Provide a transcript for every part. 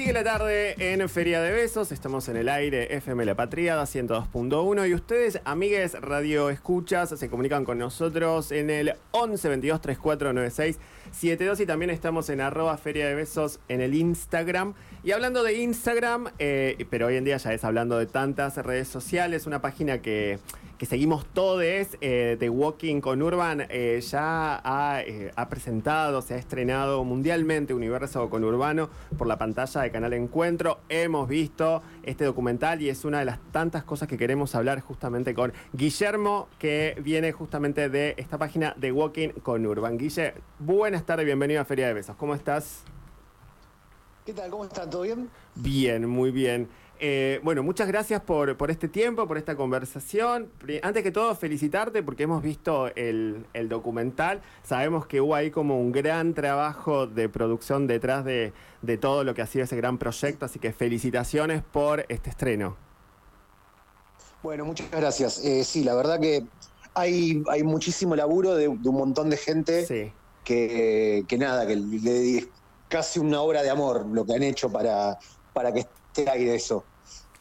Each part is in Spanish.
Sigue la tarde en Feria de Besos, estamos en el aire FM La Patriada 102.1 y ustedes, amigues Radio Escuchas, se comunican con nosotros en el 11 22 34 96 72 y también estamos en arroba Feria de Besos en el Instagram. Y hablando de Instagram, eh, pero hoy en día ya es hablando de tantas redes sociales, una página que que seguimos todos, eh, The Walking con Urban, eh, ya eh, ha, presentado, se ha estrenado mundialmente Universo con Urbano por la pantalla de Canal Encuentro. Hemos visto este documental y es una de las tantas cosas que queremos hablar justamente con Guillermo, que viene justamente de esta página The Walking con Urban. Guille, buenas tardes, bienvenido a Feria de Besos. ¿Cómo estás? ¿Qué tal? ¿Cómo están? ¿Todo bien? Bien, muy bien. Eh, bueno, muchas gracias por, este tiempo, por esta conversación. Antes que todo, felicitarte porque hemos visto el, documental. Sabemos que hubo ahí como un gran trabajo de producción detrás de, todo lo que ha sido ese gran proyecto, así que felicitaciones por este estreno. Bueno, muchas gracias. Eh, sí, la verdad que hay, hay muchísimo laburo de, un montón de gente que, nada, que le, casi una obra de amor lo que han hecho para, para que esté ahí de eso.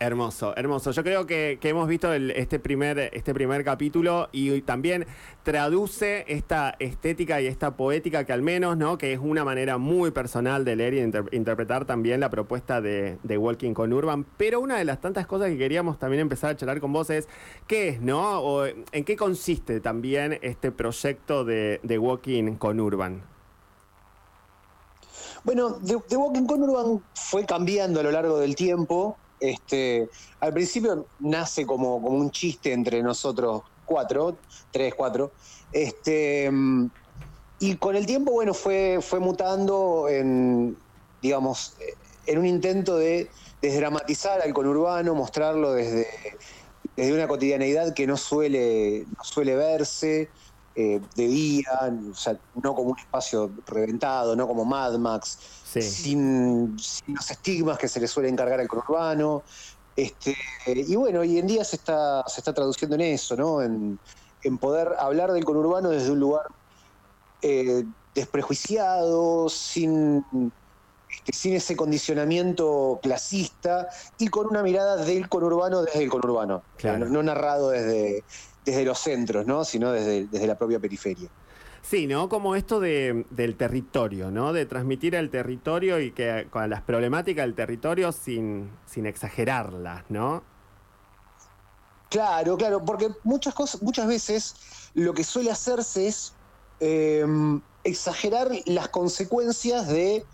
Hermoso, hermoso. Yo creo que, hemos visto este, primer, este primer capítulo y también traduce esta estética y esta poética que al menos, ¿no? Que es una manera muy personal de leer y interpretar también la propuesta de, Walking con Urban. Pero una de las tantas cosas que queríamos también empezar a charlar con vos es qué es, ¿no? O en qué consiste también este proyecto de, Walking con Urban. Bueno, The Walking con Urban fue cambiando a lo largo del tiempo. Este, al principio nace como, como un chiste entre nosotros cuatro, tres, cuatro. Este, y con el tiempo, bueno, fue, fue mutando en, digamos, en un intento de desdramatizar al conurbano, mostrarlo desde, desde una cotidianeidad que no suele, no suele verse eh, de día, o sea, no como un espacio reventado, no como Mad Max, sin, los estigmas que se le suele encargar al conurbano. Este, y bueno, hoy en día se está, se está traduciendo en eso, ¿no? En, poder hablar del conurbano desde un lugar eh, desprejuiciado, sin, sin ese condicionamiento clasista y con una mirada del conurbano desde el conurbano, no, narrado desde, desde los centros, ¿no? sino desde, desde la propia periferia. Sí, ¿no? Como esto de, del territorio, ¿no? De transmitir el territorio y que con las problemáticas del territorio sin, sin exagerarlas, ¿no? Claro, claro, porque muchas cosas, muchas veces lo que suele hacerse es em, exagerar las consecuencias de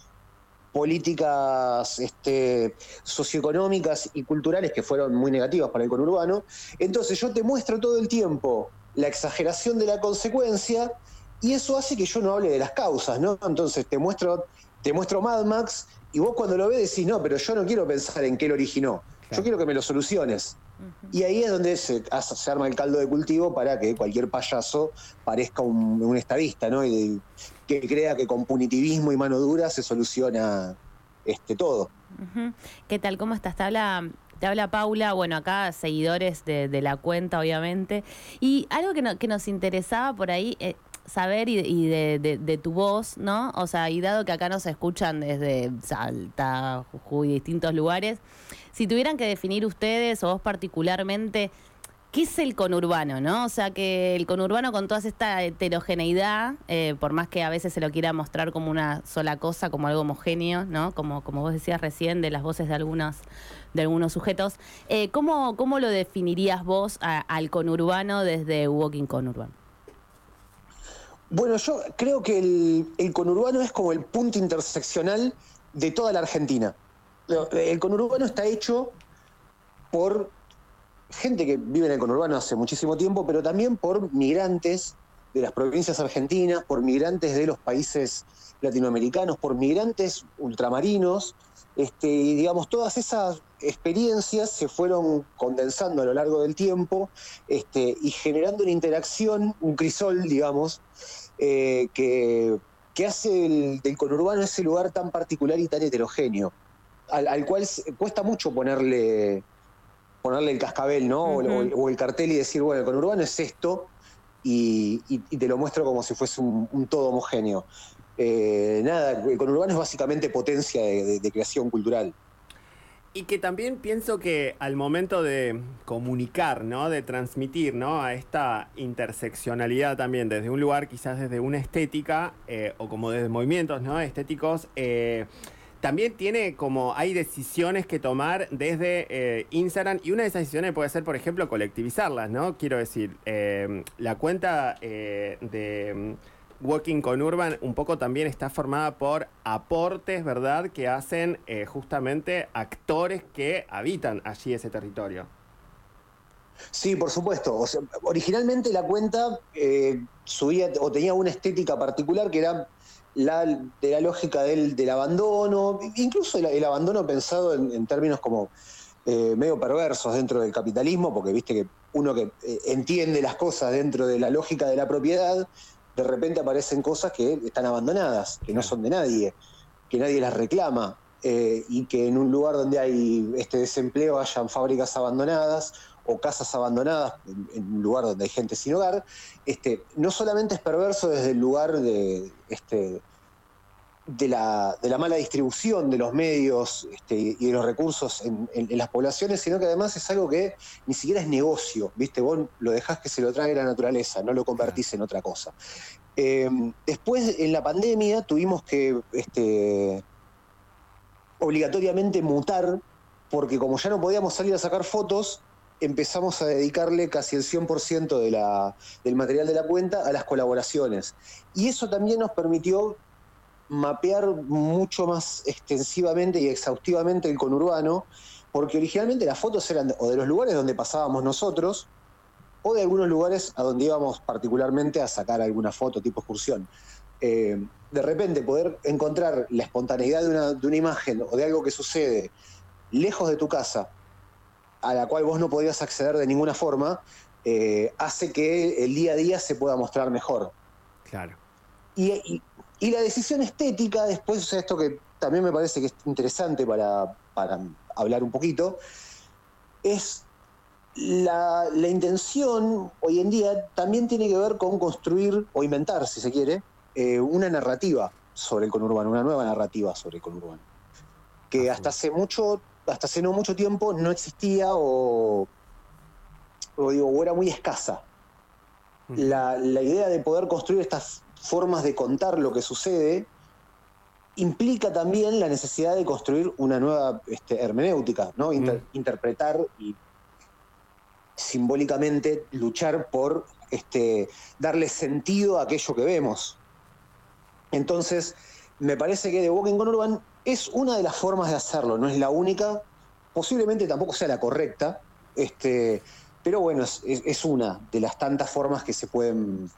políticas este, socioeconómicas y culturales que fueron muy negativas para el conurbano. Entonces yo te muestro todo el tiempo la exageración de la consecuencia y eso hace que yo no hable de las causas, ¿no? Entonces te muestro, te muestro Mad Max y vos cuando lo ves decís, no, pero yo no quiero pensar en qué lo originó, yo quiero que me lo soluciones. Y ahí es donde se, se, arma el caldo de cultivo para que cualquier payaso parezca un, estadista, ¿no? Y que crea que con punitivismo y mano dura se soluciona este todo. ¿Qué tal? ¿Cómo estás? Te habla te habla Paula, bueno, acá seguidores de, la cuenta, obviamente. Y algo que, que nos interesaba por ahí, eh, saber y, de, tu voz, ¿no? O sea, y dado que acá nos escuchan desde Salta, Jujuy, distintos lugares, si tuvieran que definir ustedes o vos particularmente, ¿qué es el conurbano, no? O sea, que el conurbano con toda esta heterogeneidad, eh, por más que a veces se lo quiera mostrar como una sola cosa, como algo homogéneo, ¿no? Como, como vos decías recién, de las voces de algunos, de algunos sujetos, eh, ¿cómo, ¿cómo lo definirías vos al conurbano desde Walking Conurbano? Bueno, yo creo que el, conurbano es como el punto interseccional de toda la Argentina. El conurbano está hecho por gente que vive en el conurbano hace muchísimo tiempo, pero también por migrantes de las provincias argentinas, por migrantes de los países latinoamericanos, por migrantes ultramarinos, este, y digamos, todas esas experiencias se fueron condensando a lo largo del tiempo este, y generando una interacción, un crisol, digamos, eh, que, hace del conurbano ese lugar tan particular y tan heterogéneo, al, cual cuesta mucho ponerle, ponerle el cascabel, ¿no? o, el cartel y decir, bueno, el conurbano es esto, y, te lo muestro como si fuese un, todo homogéneo. Eh, nada, el conurbano es básicamente potencia de creación cultural. Y que también pienso que al momento de comunicar, ¿no? De transmitir, ¿no? A esta interseccionalidad también desde un lugar, quizás desde una estética, eh, o como desde movimientos, ¿no? Estéticos, eh, también tiene como, hay decisiones que tomar desde Instagram y una de esas decisiones puede ser, por ejemplo, colectivizarlas, ¿no? Quiero decir, la cuenta de Walking con Urban un poco también está formada por aportes, ¿verdad?, que hacen eh, justamente actores que habitan allí ese territorio. Sí, por supuesto. originalmente la cuenta eh, subía o tenía una estética particular que era la, de la lógica del, abandono, incluso el, abandono pensado en, términos como eh, medio perversos dentro del capitalismo, porque viste que uno que entiende las cosas dentro de la lógica de la propiedad, de repente aparecen cosas que están abandonadas, que no son de nadie, que nadie las reclama, eh, y que en un lugar donde hay este desempleo hayan fábricas abandonadas o casas abandonadas, en, un lugar donde hay gente sin hogar, este, no solamente es perverso desde el lugar de, este, de la, de la, mala distribución de los medios este, y de los recursos en, las poblaciones, sino que además es algo que ni siquiera es negocio, ¿viste? Vos lo dejás que se lo trague la naturaleza, no lo convertís en otra cosa. Eh, después, en la pandemia, tuvimos que este, obligatoriamente mutar, porque como ya no podíamos salir a sacar fotos, empezamos a dedicarle casi el 100% de la, del material de la cuenta a las colaboraciones. Y eso también nos permitió mapear mucho más extensivamente y exhaustivamente el conurbano, porque originalmente las fotos eran o de los lugares donde pasábamos nosotros, o de algunos lugares a donde íbamos particularmente a sacar alguna foto tipo excursión. Eh, de repente poder encontrar la espontaneidad de una, de una, imagen o de algo que sucede lejos de tu casa, a la cual vos no podías acceder de ninguna forma, eh, hace que el día a día se pueda mostrar mejor. Claro. y, y la decisión estética, después, o sea, esto que también me parece que es interesante para, hablar un poquito, es la, intención hoy en día también tiene que ver con construir o inventar, si se quiere, eh, una narrativa sobre el conurbano, una nueva narrativa sobre el conurbano, que hasta hace mucho, hasta hace no mucho tiempo no existía o, digo, era muy escasa. La, la idea de poder construir estas formas de contar lo que sucede, implica también la necesidad de construir una nueva este, hermenéutica, ¿no? Mm. interpretar y simbólicamente luchar por este, darle sentido a aquello que vemos. Entonces, me parece que The Walking con Urban es una de las formas de hacerlo, no es la única, posiblemente tampoco sea la correcta, este, pero bueno, es una de las tantas formas que se pueden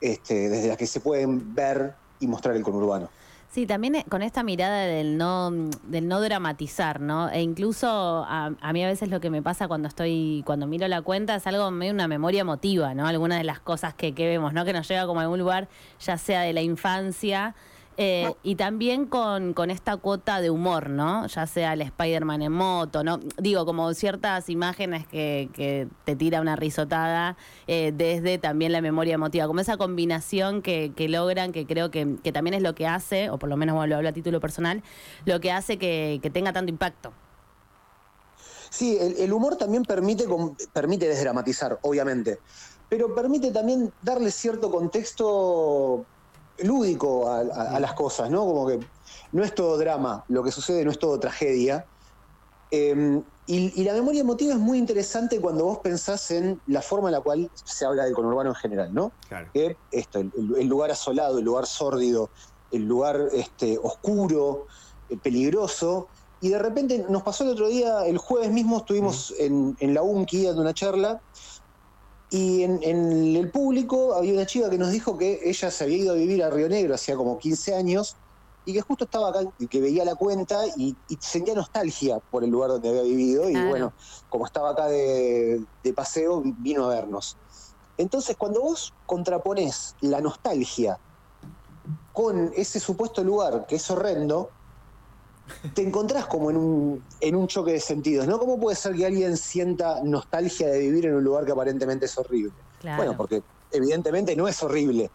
este, desde las que se pueden ver y mostrar el conurbano. Sí, también eh, con esta mirada del no, del no dramatizar, ¿no? E incluso a, mí a veces lo que me pasa cuando estoy, cuando miro la cuenta es algo medio una memoria emotiva, ¿no? Algunas de las cosas que, que vemos, ¿no? Que nos llega como a algún lugar, ya sea de la infancia eh, y también con, con, esta cuota de humor, ¿no? Ya sea el Spider-Man en moto, ¿no? Digo, como ciertas imágenes que, que te tira una risotada eh, desde también la memoria emotiva, como esa combinación que, que logran, que creo que, que, también es lo que hace, o por lo menos lo hablo a título personal, lo que hace que, tenga tanto impacto. Sí, el, humor también permite, permite desdramatizar, obviamente, pero permite también darle cierto contexto lúdico a, las cosas, ¿no? Como que no es todo drama, lo que sucede no es todo tragedia. Em, y, la memoria emotiva es muy interesante cuando vos pensás en la forma en la cual se habla del conurbano en general, ¿no? Que esto, el, lugar asolado, el lugar sórdido, el lugar este, oscuro, eh, peligroso. Y de repente nos pasó el otro día, el jueves mismo estuvimos en, en, la UNCI dando una charla y en, el público había una chica que nos dijo que ella se había ido a vivir a Río Negro hacía como 15 años y que justo estaba acá y que veía la cuenta y, sentía nostalgia por el lugar donde había vivido y bueno, como estaba acá de, de, paseo, vino a vernos. Entonces, cuando vos contraponés la nostalgia con ese supuesto lugar que es horrendo, te encontrás como en un, en un choque de sentidos, ¿no? ¿Cómo puede ser que alguien sienta nostalgia de vivir en un lugar que aparentemente es horrible? Bueno, porque evidentemente no es horrible.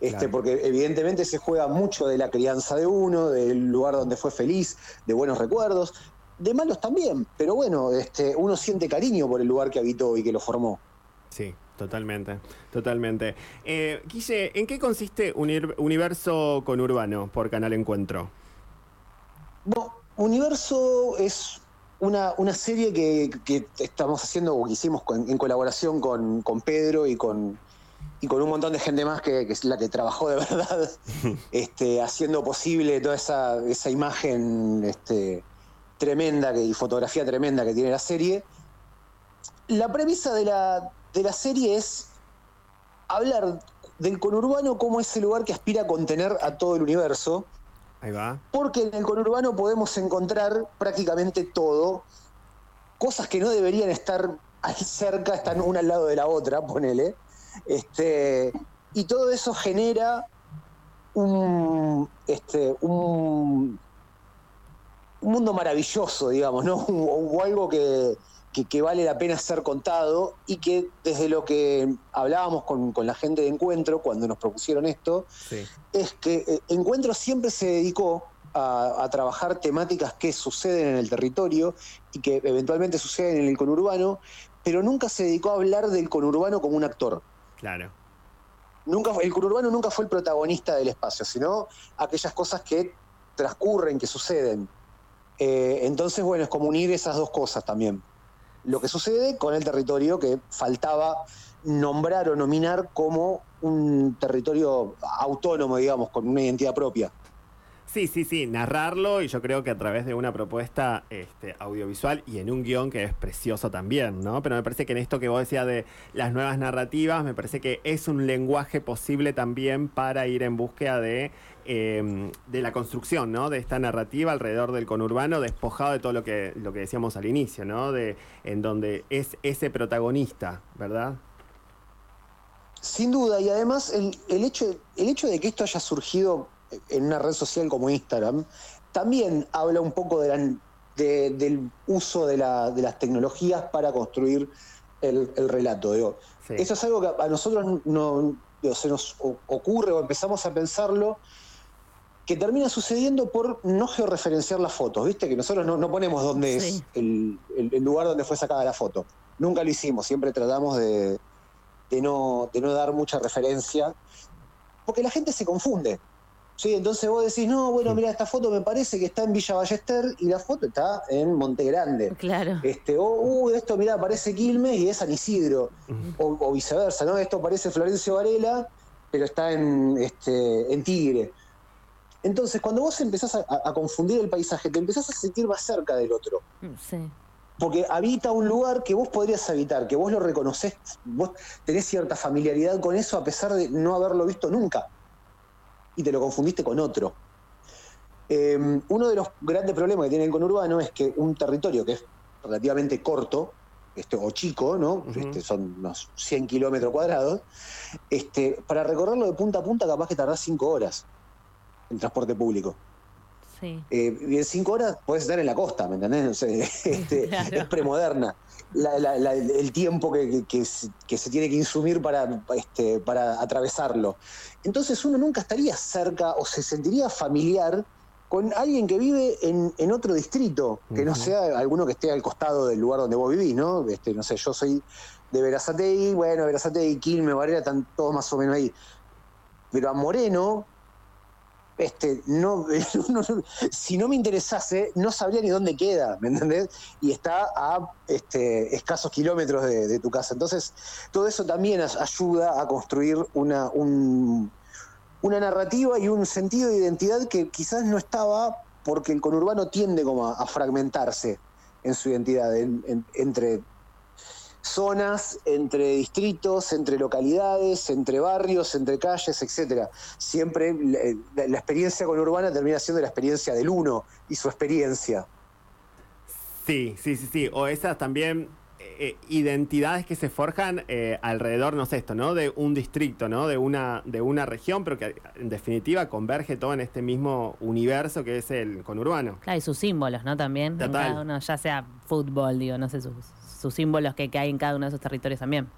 Este, Porque evidentemente se juega mucho de la crianza de uno, del lugar donde fue feliz, de buenos recuerdos, de malos también, pero bueno, este, uno siente cariño por el lugar que habitó y que lo formó. Sí, totalmente, totalmente. Eh, ¿en qué consiste Universo Conurbano por Canal Encuentro? No, Universo es una, serie que, estamos haciendo o que hicimos en colaboración con, Pedro y con, y con un montón de gente más que, es la que trabajó de verdad, este, haciendo posible toda esa, esa imagen este, tremenda que, y fotografía tremenda que tiene la serie. La premisa de la, de la serie es hablar del conurbano como ese lugar que aspira a contener a todo el universo. Porque en el conurbano podemos encontrar prácticamente todo. Cosas que no deberían estar ahí cerca, están una al lado de la otra, ponele. Este, y todo eso genera un, este, un, un mundo maravilloso, digamos, ¿no? O, algo que, que, vale la pena ser contado y que desde lo que hablábamos con, la gente de Encuentro cuando nos propusieron esto, es que eh, Encuentro siempre se dedicó a, trabajar temáticas que suceden en el territorio y que eventualmente suceden en el conurbano, pero nunca se dedicó a hablar del conurbano como un actor. Claro. Nunca, el conurbano nunca fue el protagonista del espacio, sino aquellas cosas que transcurren, que suceden. Eh, entonces, bueno, es como unir esas dos cosas también lo que sucede con el territorio que faltaba nombrar o nominar como un territorio autónomo, digamos, con una identidad propia. Sí, sí, sí, narrarlo y yo creo que a través de una propuesta este, audiovisual y en un guion que es precioso también, ¿no? Pero me parece que en esto que vos decías de las nuevas narrativas, me parece que es un lenguaje posible también para ir en búsqueda de, em, de la construcción, ¿no? De esta narrativa alrededor del conurbano, despojado de todo lo que, lo que decíamos al inicio, ¿no? De, en donde es ese protagonista, ¿verdad? Sin duda, y además el, el, hecho, el hecho de que esto haya surgido en una red social como Instagram, también habla un poco del uso de, las tecnologías para construir el, relato. Eso es algo que a nosotros no, se nos ocurre o empezamos a pensarlo que termina sucediendo por no georreferenciar las fotos, ¿viste? Que nosotros no, ponemos dónde es el, lugar donde fue sacada la foto. Nunca lo hicimos, siempre tratamos de, no, de no dar mucha referencia, porque la gente se confunde. Sí, entonces vos decís, no, bueno, mira, esta foto me parece que está en Villa Ballester y la foto está en Monte Grande. Claro. Este, o, uh, esto, mira, parece Quilmes y es San Isidro. o, viceversa, ¿no? Esto parece Florencio Varela, pero está en, este, en Tigre. Entonces, cuando vos empezás a, confundir el paisaje, te empezás a sentir más cerca del otro. Mm, sí. Porque habita un lugar que vos podrías habitar, que vos lo reconocés, vos tenés cierta familiaridad con eso a pesar de no haberlo visto nunca y te lo confundiste con otro. Eh, uno de los grandes problemas que tiene el conurbano es que un territorio que es relativamente corto, este, o chico, ¿no? Este, son unos 100 kilómetros cuadrados, este, para recorrerlo de punta a punta capaz que tardás 5 horas en transporte público. Eh, y en cinco horas puedes estar en la costa, ¿me entendés? Este, es premoderna el tiempo que, se, tiene que insumir para, este, para atravesarlo. Entonces uno nunca estaría cerca o se sentiría familiar con alguien que vive en, otro distrito, que no sea alguno que esté al costado del lugar donde vos vivís, ¿no? Este, no sé, yo soy de Verazategui, bueno, Verazategui, Quilmes, Varela, están todos más o menos ahí. Pero a Moreno, este, no, si no me interesase, no sabría ni dónde queda, ¿me entendés? Y está a este, escasos kilómetros de, tu casa. Entonces, todo eso también ayuda a construir una, una narrativa y un sentido de identidad que quizás no estaba porque el conurbano tiende como a, fragmentarse en su identidad entre zonas, entre distritos, entre localidades, entre barrios, entre calles, etcétera. Siempre la, experiencia conurbana termina siendo la experiencia del uno y su experiencia. Sí, sí, sí, sí. O esas también eh, identidades que se forjan eh, alrededor, no sé esto, ¿no? De un distrito, ¿no? De una, de una región, pero que en definitiva converge todo en este mismo universo que es el conurbano. Claro, y sus símbolos, ¿no? También. Cada uno, ya sea fútbol, digo, no sé, sus, sus símbolos que, hay en cada uno de esos territorios también.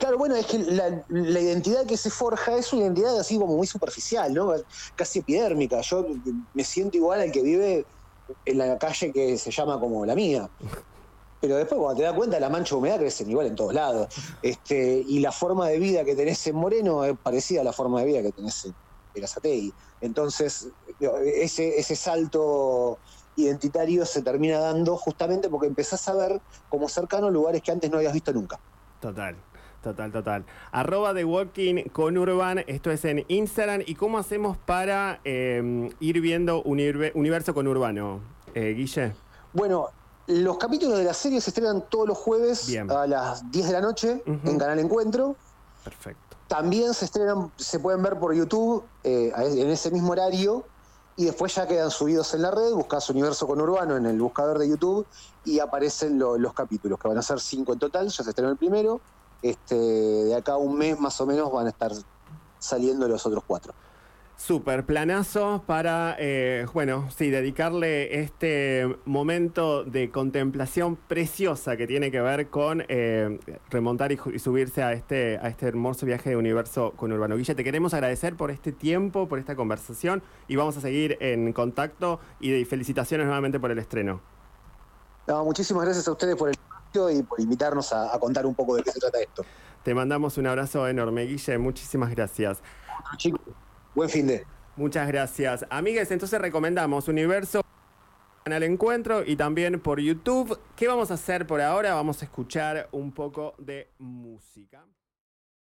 Claro, bueno, es que la, identidad que se forja es una identidad así como muy superficial, ¿no? Casi epidérmica. Yo me siento igual al que vive en la calle que se llama como la mía. Pero después cuando te das cuenta la mancha de humedad crecen igual en todos lados. Este, y la forma de vida que tenés en Moreno es parecida a la forma de vida que tenés en Azatei. Entonces, ese, ese salto identitario se termina dando justamente porque empezás a ver como cercano lugares que antes no habías visto nunca. Total. Total, total. Arroba The Walking con Urban, esto es en Instagram. ¿Y cómo hacemos para em, ir viendo Universo con Urbano, eh, Guille? Bueno, los capítulos de la serie se estrenan todos los jueves a las 10 de la noche en Canal Encuentro. Perfecto. También se estrenan, se pueden ver por YouTube eh, en ese mismo horario y después ya quedan subidos en la red, buscas Universo con Urbano en el buscador de YouTube y aparecen los capítulos, que van a ser cinco en total, ya se estrenó el primero, este, de acá un mes más o menos van a estar saliendo los otros cuatro. Super planazo para, eh, bueno, sí, dedicarle este momento de contemplación preciosa que tiene que ver con eh, remontar y, subirse a este, a este hermoso viaje de universo con Urbano. Guille, te queremos agradecer por este tiempo, por esta conversación y vamos a seguir en contacto y felicitaciones nuevamente por el estreno. muchísimas gracias a ustedes por el y por invitarnos a, contar un poco de qué se trata esto. Te mandamos un abrazo enorme, Guille. Muchísimas gracias. Chicos, buen fin de. Muchas gracias. Amigues, entonces recomendamos Universo Canal Encuentro y también por YouTube. ¿Qué vamos a hacer por ahora? Vamos a escuchar un poco de música.